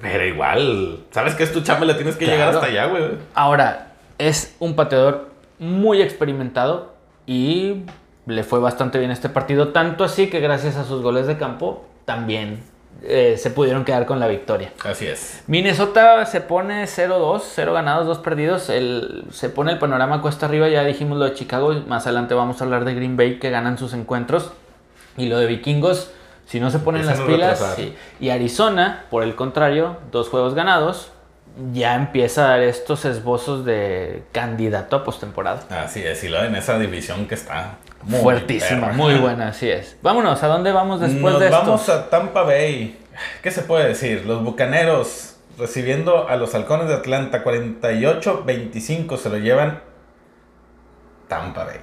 Pero igual, ¿sabes qué es tu chamba? Le tienes que Claro. llegar hasta allá, güey. Ahora, es un pateador muy experimentado y le fue bastante bien este partido. Tanto así que gracias a sus goles de campo también eh, se pudieron quedar con la victoria. Así es. Minnesota se pone 0-2, 0 ganados, 2 perdidos. El, se pone el panorama cuesta arriba. Ya dijimos lo de Chicago. Más adelante vamos a hablar de Green Bay que ganan sus encuentros. Y lo de Vikingos, si no se ponen las pilas. sí. Y Arizona, por el contrario, dos juegos ganados. Ya empieza a dar estos esbozos de candidato a postemporada. Así es. Y lo en esa división que está muy Fuertísima, perra. muy buena, así es. Vámonos, ¿a dónde vamos después Nos de esto? vamos a Tampa Bay. ¿Qué se puede decir? Los bucaneros recibiendo a los halcones de Atlanta 48-25 se lo llevan Tampa Bay.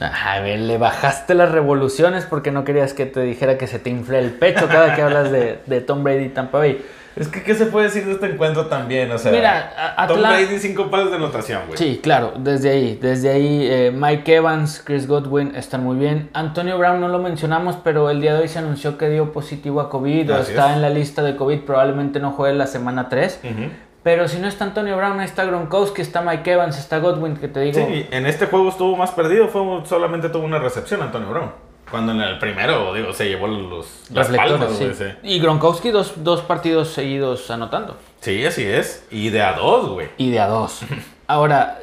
A ver, le bajaste las revoluciones porque no querías que te dijera que se te infle el pecho cada que hablas de, de Tom Brady y Tampa Bay. Es que, ¿qué se puede decir de este encuentro también? O sea, Mira, a- Tom Brady cinco pases de anotación, güey. Sí, claro, desde ahí, desde ahí eh, Mike Evans, Chris Godwin están muy bien. Antonio Brown no lo mencionamos, pero el día de hoy se anunció que dio positivo a COVID o está es. en la lista de COVID, probablemente no juegue la semana 3. Ujú. Pero si no está Antonio Brown, ahí está Gronkowski, está Mike Evans, está Godwin, que te digo. Sí, en este juego estuvo más perdido, fue solamente tuvo una recepción Antonio Brown. Cuando en el primero, digo, se llevó los las reflectores, palmas, sí. güey, sí. Y Gronkowski dos, dos partidos seguidos anotando. Sí, así es. Y de a dos, güey. Y de a dos. Ahora,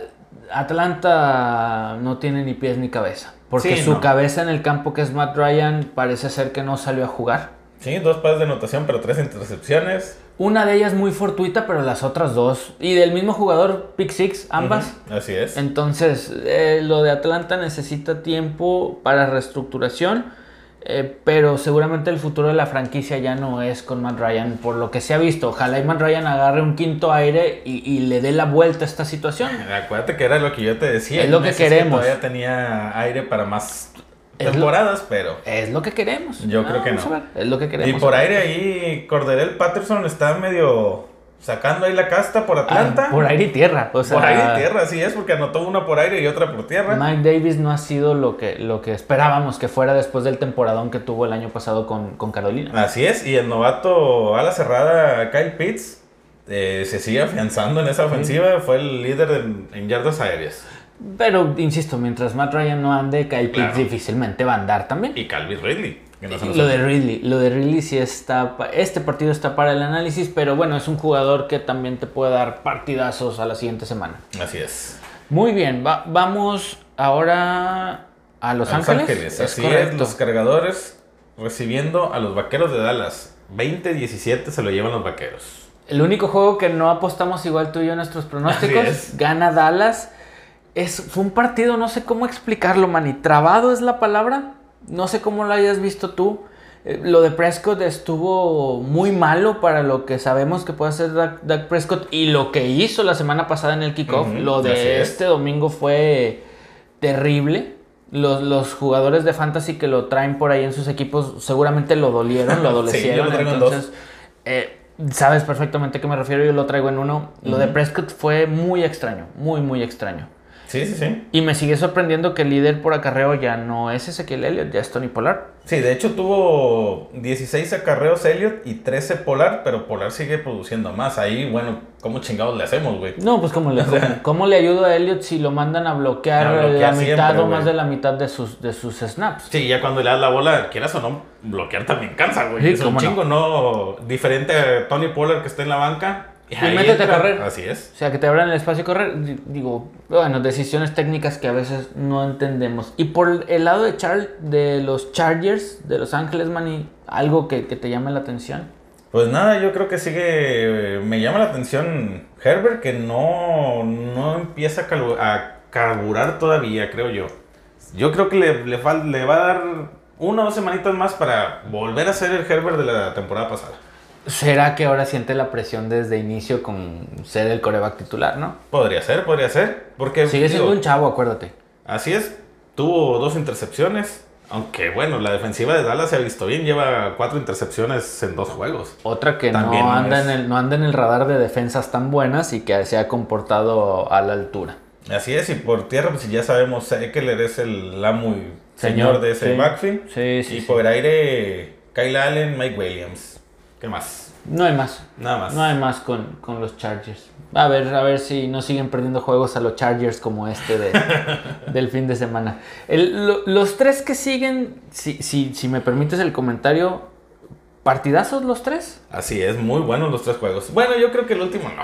Atlanta no tiene ni pies ni cabeza. Porque Sí, su no. cabeza en el campo, que es Matt Ryan, parece ser que no salió a jugar. Sí, dos pases de anotación, pero tres intercepciones. Una de ellas muy fortuita, pero las otras dos. Y del mismo jugador, Pick Six, ambas. Así es. Entonces, eh, lo de Atlanta necesita tiempo para reestructuración. eh, pero seguramente el futuro de la franquicia ya no es con Matt Ryan, por lo que se ha visto. Ojalá y Matt Ryan agarre un quinto aire y, y le dé la vuelta a esta situación. Acuérdate que era lo que yo te decía. Es lo que queremos. todavía tenía aire para más Es lo- temporadas, pero. Es lo que queremos. Yo creo que no. ver, Es lo que Y queremos. por aire ahí, Corderel Patterson está medio sacando ahí la casta por Ah, Atlanta. por aire y tierra. O sea, Por aire y tierra, así es, porque anotó una por aire y otra por tierra. Mike Davis no ha sido lo que, lo que esperábamos que fuera después del temporadón que tuvo el año pasado con, con Carolina. Así es, y el novato a la cerrada Kyle Pitts eh, se sigue afianzando en esa ofensiva, fue el líder en, en yardas aéreas. Pero, insisto, mientras Matt Ryan no ande, Kyle Pitts Claro. difícilmente va a andar también. Y Calvin Ridley. que no se nos Lo de. Ridley, lo de Ridley sí está, este partido está para el análisis, pero bueno, es un jugador que también te puede dar partidazos a la siguiente semana. Así es. Muy bien, va- vamos ahora a Los A Ángeles. Es así correcto. es, los cargadores recibiendo a los vaqueros de Dallas. 20-17 se lo llevan los vaqueros. El único juego que no apostamos igual tú y yo en nuestros pronósticos, Así gana Dallas. Es, fue un partido, no sé cómo explicarlo, Manny. Trabado es la palabra. No sé cómo lo hayas visto tú. Eh, Lo de Prescott estuvo muy malo para lo que sabemos que puede hacer Dak, Dak Prescott y lo que hizo la semana pasada en el kickoff. Lo de es. este domingo fue terrible. Los, los jugadores de fantasy que lo traen por ahí en sus equipos seguramente lo dolieron, lo adolecieron. lo en entonces, eh, sabes perfectamente a qué me refiero, yo lo traigo en uno. Lo de. Prescott fue muy extraño, muy, muy extraño. Sí, sí, sí. Y me sigue sorprendiendo que el líder por acarreo ya no es Ezequiel Elliott, ya es Tony Pollard. Sí, de hecho tuvo 16 acarreos Elliot y 13 Polar, pero Polar sigue produciendo más. Ahí, bueno, ¿cómo chingados le hacemos, güey? No, pues ¿cómo le, cómo, le ayudo a Elliott si lo mandan a bloquear, A bloquear la siempre, mitad o más de la mitad de sus, de sus snaps? Sí, ya cuando le das la bola, quieras o no, bloquear también cansa, güey. Sí, es un no. chingo, no. Diferente a Tony Pollard que está en la banca. Y métete a entra. correr. Así es. O sea, que te abran el espacio y correr. Di- Digo, bueno, decisiones técnicas que a veces no entendemos. Y por el lado de, Char de los Chargers de Los Ángeles, Manny, algo que, que te llame la atención. Pues nada, yo creo que sigue. Me llama la atención Herbert, que no, no empieza a, carburar todavía, creo yo. Yo creo que le, le, le va a dar una o dos semanitas más para volver a ser el Herbert de la temporada pasada. ¿Será que ahora siente la presión desde inicio con ser el coreback titular, no? Podría ser, podría ser. Porque Sigue siendo digo, un chavo, acuérdate. Así es, tuvo dos intercepciones. Aunque bueno, la defensiva de Dallas se ha visto bien, lleva cuatro intercepciones en dos juegos. Otra que También no anda, es- en el, no anda en el radar de defensas tan buenas y que se ha comportado a la altura. Así es, y por tierra, pues ya sabemos, Eckler es el amo y señor, de ese sí. backfield. Sí, sí, y por aire, Kyle Allen, Mike Williams. ¿Qué más? No hay más. Nada más. No hay más con, con los Chargers. A ver, a ver si no siguen perdiendo juegos a los Chargers como este de, del fin de semana. El- lo- los tres que siguen, si, si, si me permites el comentario, ¿partidazos los tres? Así es, muy buenos los tres juegos. Bueno, yo creo que el último no.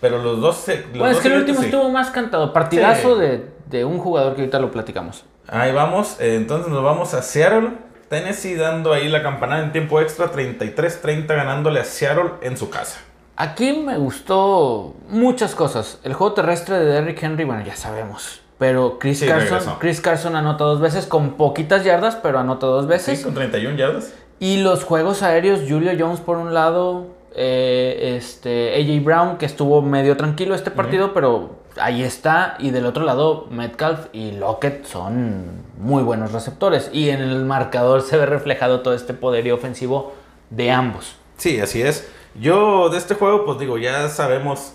Pero los dos... se- los Bueno, es que el último sí. estuvo más cantado. Partidazo Sí. de, de un jugador que ahorita lo platicamos. Ahí vamos, entonces nos vamos a Seattle. Tennessee dando ahí la campanada en tiempo extra, 33-30 ganándole a Seattle en su casa. Aquí me gustó muchas cosas. El juego terrestre de Derrick Henry, bueno, ya sabemos. Pero Chris, Sí, Carson, regresó. Chris Carson anota dos veces con poquitas yardas, pero anota dos veces. Sí, con 31 yardas. Y los juegos aéreos, Julio Jones por un lado, eh, este, AJ Brown, que estuvo medio tranquilo este partido, pero ahí está. Y del otro lado, Metcalf y Lockett son muy buenos receptores. Y en el marcador se ve reflejado todo este poderío ofensivo de ambos. Sí, así es. Yo de este juego, pues digo, ya sabemos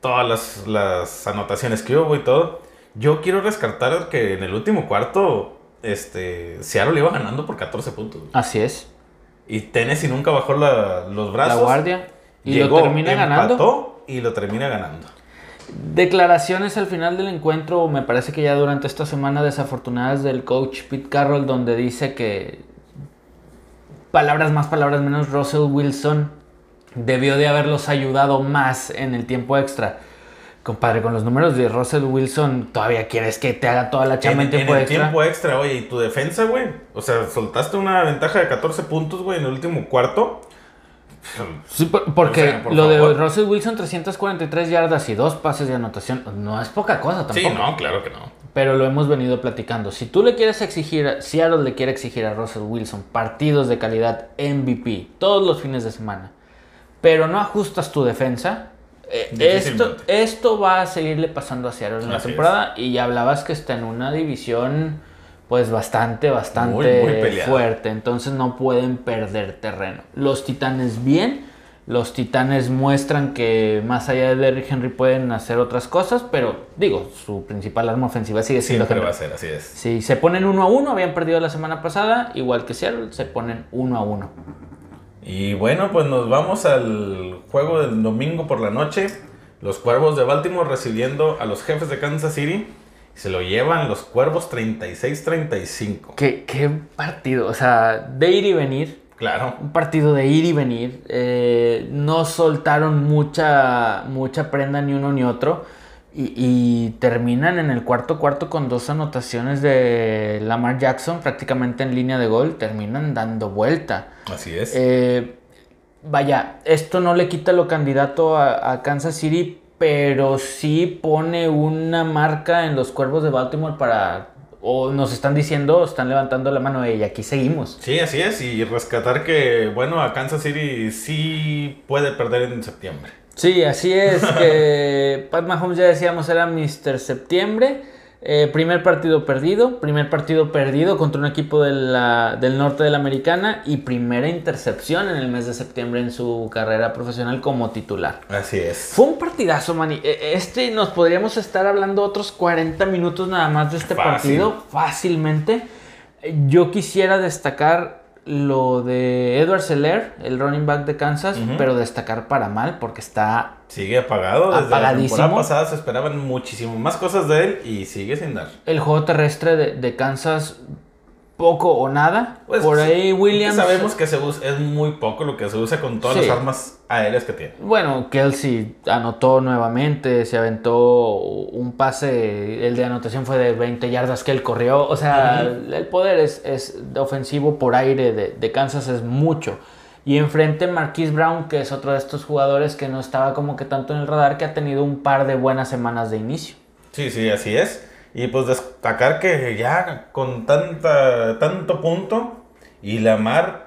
todas las, las anotaciones que hubo y todo. Yo quiero rescatar que en el último cuarto, este, Seattle iba ganando por 14 puntos. Así es. Y Tennessee nunca bajó la- los brazos. La guardia. Y Llegó, lo termina ganando. y lo termina ganando. Declaraciones al final del encuentro, me parece que ya durante esta semana desafortunadas del coach Pete Carroll, donde dice que palabras más, palabras menos, Russell Wilson debió de haberlos ayudado más en el tiempo extra. Compadre, con los números de Russell Wilson, ¿todavía quieres que te haga toda la chamba en, En, en tiempo el extra? tiempo extra, oye, y tu defensa, güey. O sea, soltaste una ventaja de 14 puntos, güey, en el último cuarto. Sí, por- porque O sea, por lo de. Russell Wilson, 343 yardas y dos pases de anotación, no es poca cosa tampoco. Sí, no, claro que no. Pero lo hemos venido platicando. Si tú le quieres exigir, a- Seattle le quiere exigir a Russell Wilson partidos de calidad MVP todos los fines de semana, pero no ajustas tu defensa, eh, esto, esto va a seguirle pasando a Seattle en la Así temporada. Y ya hablabas que está en una división pues bastante, bastante Muy, muy fuerte. Entonces no pueden perder terreno. Los Titanes bien. Los Titanes muestran que más allá de Derrick Henry pueden hacer otras cosas, pero digo, su principal arma ofensiva sigue siendo Siempre Henry. va a ser, así es. Si se ponen uno a uno, habían perdido la semana pasada, igual que Seattle, se ponen uno a uno. Y bueno, pues nos vamos al juego del domingo por la noche. Los Cuervos de Baltimore recibiendo a los jefes de Kansas City. Y se lo llevan los Cuervos 36-35. ¿Qué, qué partido, o sea, de ir y venir. Claro. Un partido de ir y venir. eh, no soltaron mucha, mucha prenda ni uno ni otro. Y, y terminan en el cuarto cuarto con dos anotaciones de Lamar Jackson prácticamente en línea de gol. Terminan dando vuelta. Así es. Eh, vaya, esto no le quita lo candidato a, a Kansas City, pero sí pone una marca en los cuervos de Baltimore para. O nos están diciendo, están levantando la mano y aquí seguimos. Sí, así es. Y rescatar que, bueno, a Kansas City sí puede perder en septiembre. Sí, así es que Pat Mahomes ya decíamos era Mr. Septiembre. Eh, primer partido perdido, primer partido perdido contra un equipo de la- del norte de la americana y primera intercepción en el mes de septiembre en su carrera profesional como titular. Así es. Fue un partidazo, Manny. E- Este nos podríamos estar hablando otros 40 minutos nada más de este Fácil. partido fácilmente. Yo quisiera destacar lo de Edward Seller, el running back de Kansas, pero destacar para mal porque está Sigue apagado. Desde la temporada pasada se esperaban muchísimo más cosas de él y sigue sin dar. el juego terrestre de, de Kansas poco o nada. Pues, Por ahí Williams. Sabemos que se usa, es muy poco lo que se usa con todas Sí. las armas aéreas que tiene. Bueno, Kelsey anotó nuevamente, se aventó un pase, el de anotación fue de 20 yardas que él corrió, o sea, el poder es, es ofensivo por aire de, de Kansas es mucho. Y enfrente Marquise Brown, que es otro de estos jugadores que no estaba como que tanto en el radar, que ha tenido un par de buenas semanas de inicio. Sí, sí, así es. Y pues destacar que ya con tanta, tanto punto y Lamar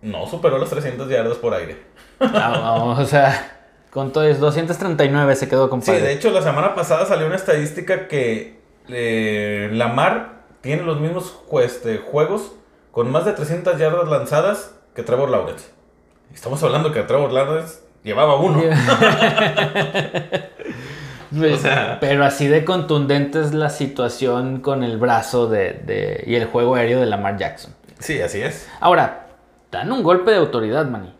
no superó los 300 yardas por aire. Ah, o sea, con todo es 239 se quedó Sí, compadre. de hecho la semana pasada salió una estadística que eh, Lamar tiene los mismos este, juegos con más de 300 yardas lanzadas que Trevor Lawrence. Estamos hablando que Trevor Lawrence llevaba uno. O sea- Pero así de contundente es la situación con el brazo de, de- y el juego aéreo de Lamar Jackson. Sí, así es. Ahora, dan un golpe de autoridad, Manny.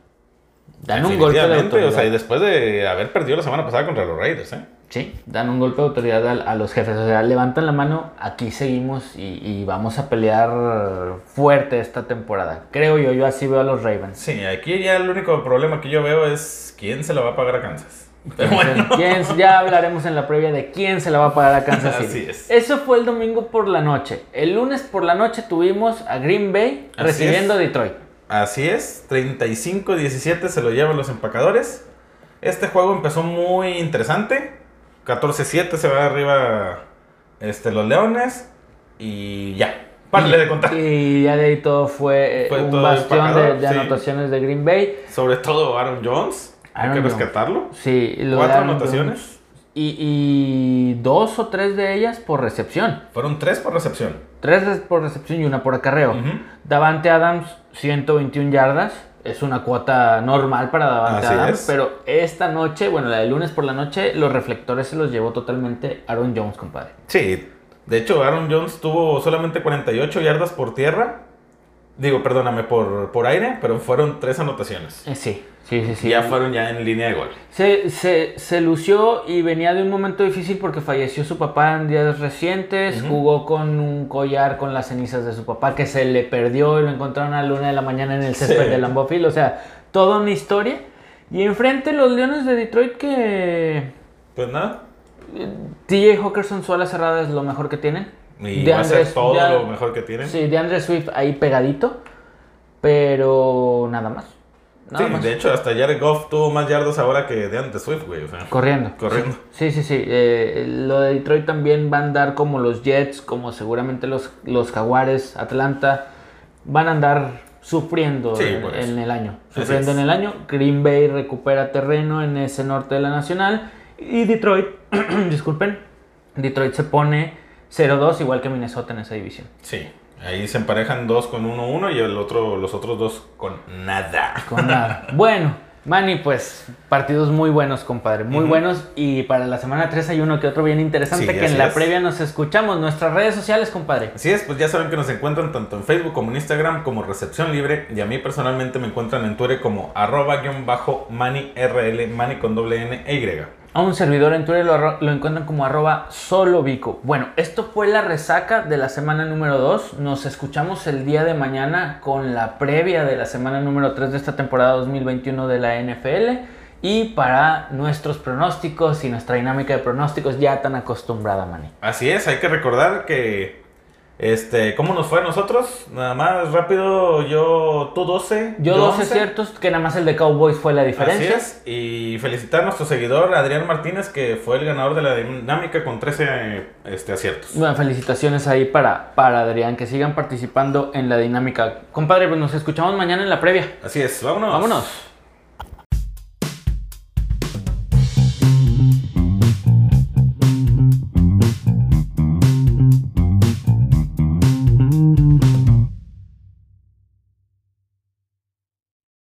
Dan un golpe de autoridad. O sea, y después de haber perdido la semana pasada contra los Raiders, ¿eh? Sí, dan un golpe de autoridad a, a los jefes. O sea, levantan la mano, aquí seguimos y, y vamos a pelear fuerte esta temporada. Creo yo, yo así veo a los Ravens. Sí, aquí ya el único problema que yo veo es quién se la va a pagar a Kansas. Pero bueno. ¿Quién- ya hablaremos en la previa de quién se la va a pagar a Kansas City. Así es. Eso fue el domingo por la noche. El lunes por la noche tuvimos a Green Bay Así recibiendo a. Detroit. Así es, 35-17 se lo llevan los empacadores. Este juego empezó muy interesante. 14-7 se va arriba este, los Leones. Y ya, párale de contar. Y ya de ahí todo fue, eh, Fue un todo bastión de, empacador, de sí. anotaciones de Green Bay. Sobre todo Aaron Jones. Hay que rescatarlo. Sí, lo Cuatro anotaciones. Y, y dos o tres de ellas por recepción. Fueron tres por recepción. Tres res- por recepción y una por acarreo. Davante Adams, 121 yardas. Es una cuota normal para Davante Así Adams. es. Pero esta noche, bueno, la de lunes por la noche, los reflectores se los llevó totalmente Aaron Jones, compadre. Sí, de hecho Aaron Jones tuvo solamente 48 yardas por tierra. Digo, perdóname, por, por aire, pero fueron tres anotaciones. Eh, sí, sí, sí, sí. Ya fueron ya en línea de gol. Se, se, se lució y venía de un momento difícil porque falleció su papá en días recientes. Jugó con un collar con las cenizas de su papá que se le perdió y lo encontraron a la luna de la mañana en el césped Sí. de Lambeau Field. O sea, toda una historia. Y enfrente los Leones de Detroit que... Pues nada, TJ Hawkinson su ala cerrada es lo mejor que tienen. y De va a ser todo lo mejor que tienen. Sí, de Swift ahí pegadito. Pero nada más. Sí, más. de hecho, hasta Jared Goff tuvo más yardas ahora que de antes Swift, güey. O sea, Corriendo. Corriendo. Sí, sí, sí. Eh, lo de Detroit también va a andar como los Jets, como seguramente los, los Jaguares, Atlanta. Van a andar sufriendo Sí, en, en el año. Sufriendo en el año. Green Bay recupera terreno en ese norte de la Nacional. Y Detroit, disculpen, Detroit se pone 0-2 igual que Minnesota en esa división. sí. Ahí se emparejan dos con 1-1 y el otro, los otros dos con nada. Con nada. bueno, Manny, pues partidos muy buenos, compadre. Muy buenos. Y para la semana 3 hay uno que otro bien interesante Sí, que en la es. previa nos escuchamos. Nuestras redes sociales, compadre. Así es, pues ya saben que nos encuentran tanto en Facebook como en Instagram como Recepción Libre y a mí personalmente me encuentran en Twitter como arroba guion bajo mani rl mani con doble n e y. A un servidor en Twitter lo, lo encuentran como arroba solo Vico. Bueno, esto fue la resaca de la semana número 2. Nos escuchamos el día de mañana con la previa de la semana número 3 de esta temporada 2021 de la NFL. Y para nuestros pronósticos y nuestra dinámica de pronósticos ya tan acostumbrada, Manny. Así es, hay que recordar que este, ¿cómo nos fue a nosotros? Nada más rápido, yo tú 12, Yo 12 11. ciertos, que nada más el de Cowboys fue la diferencia. Así es, y felicitar a nuestro seguidor Adrián Martínez que fue el ganador de la dinámica con 13 este, aciertos. Bueno, felicitaciones ahí para, para Adrián, que sigan participando en la dinámica. Compadre, pues nos escuchamos mañana en la previa. Así es, vámonos. Vámonos.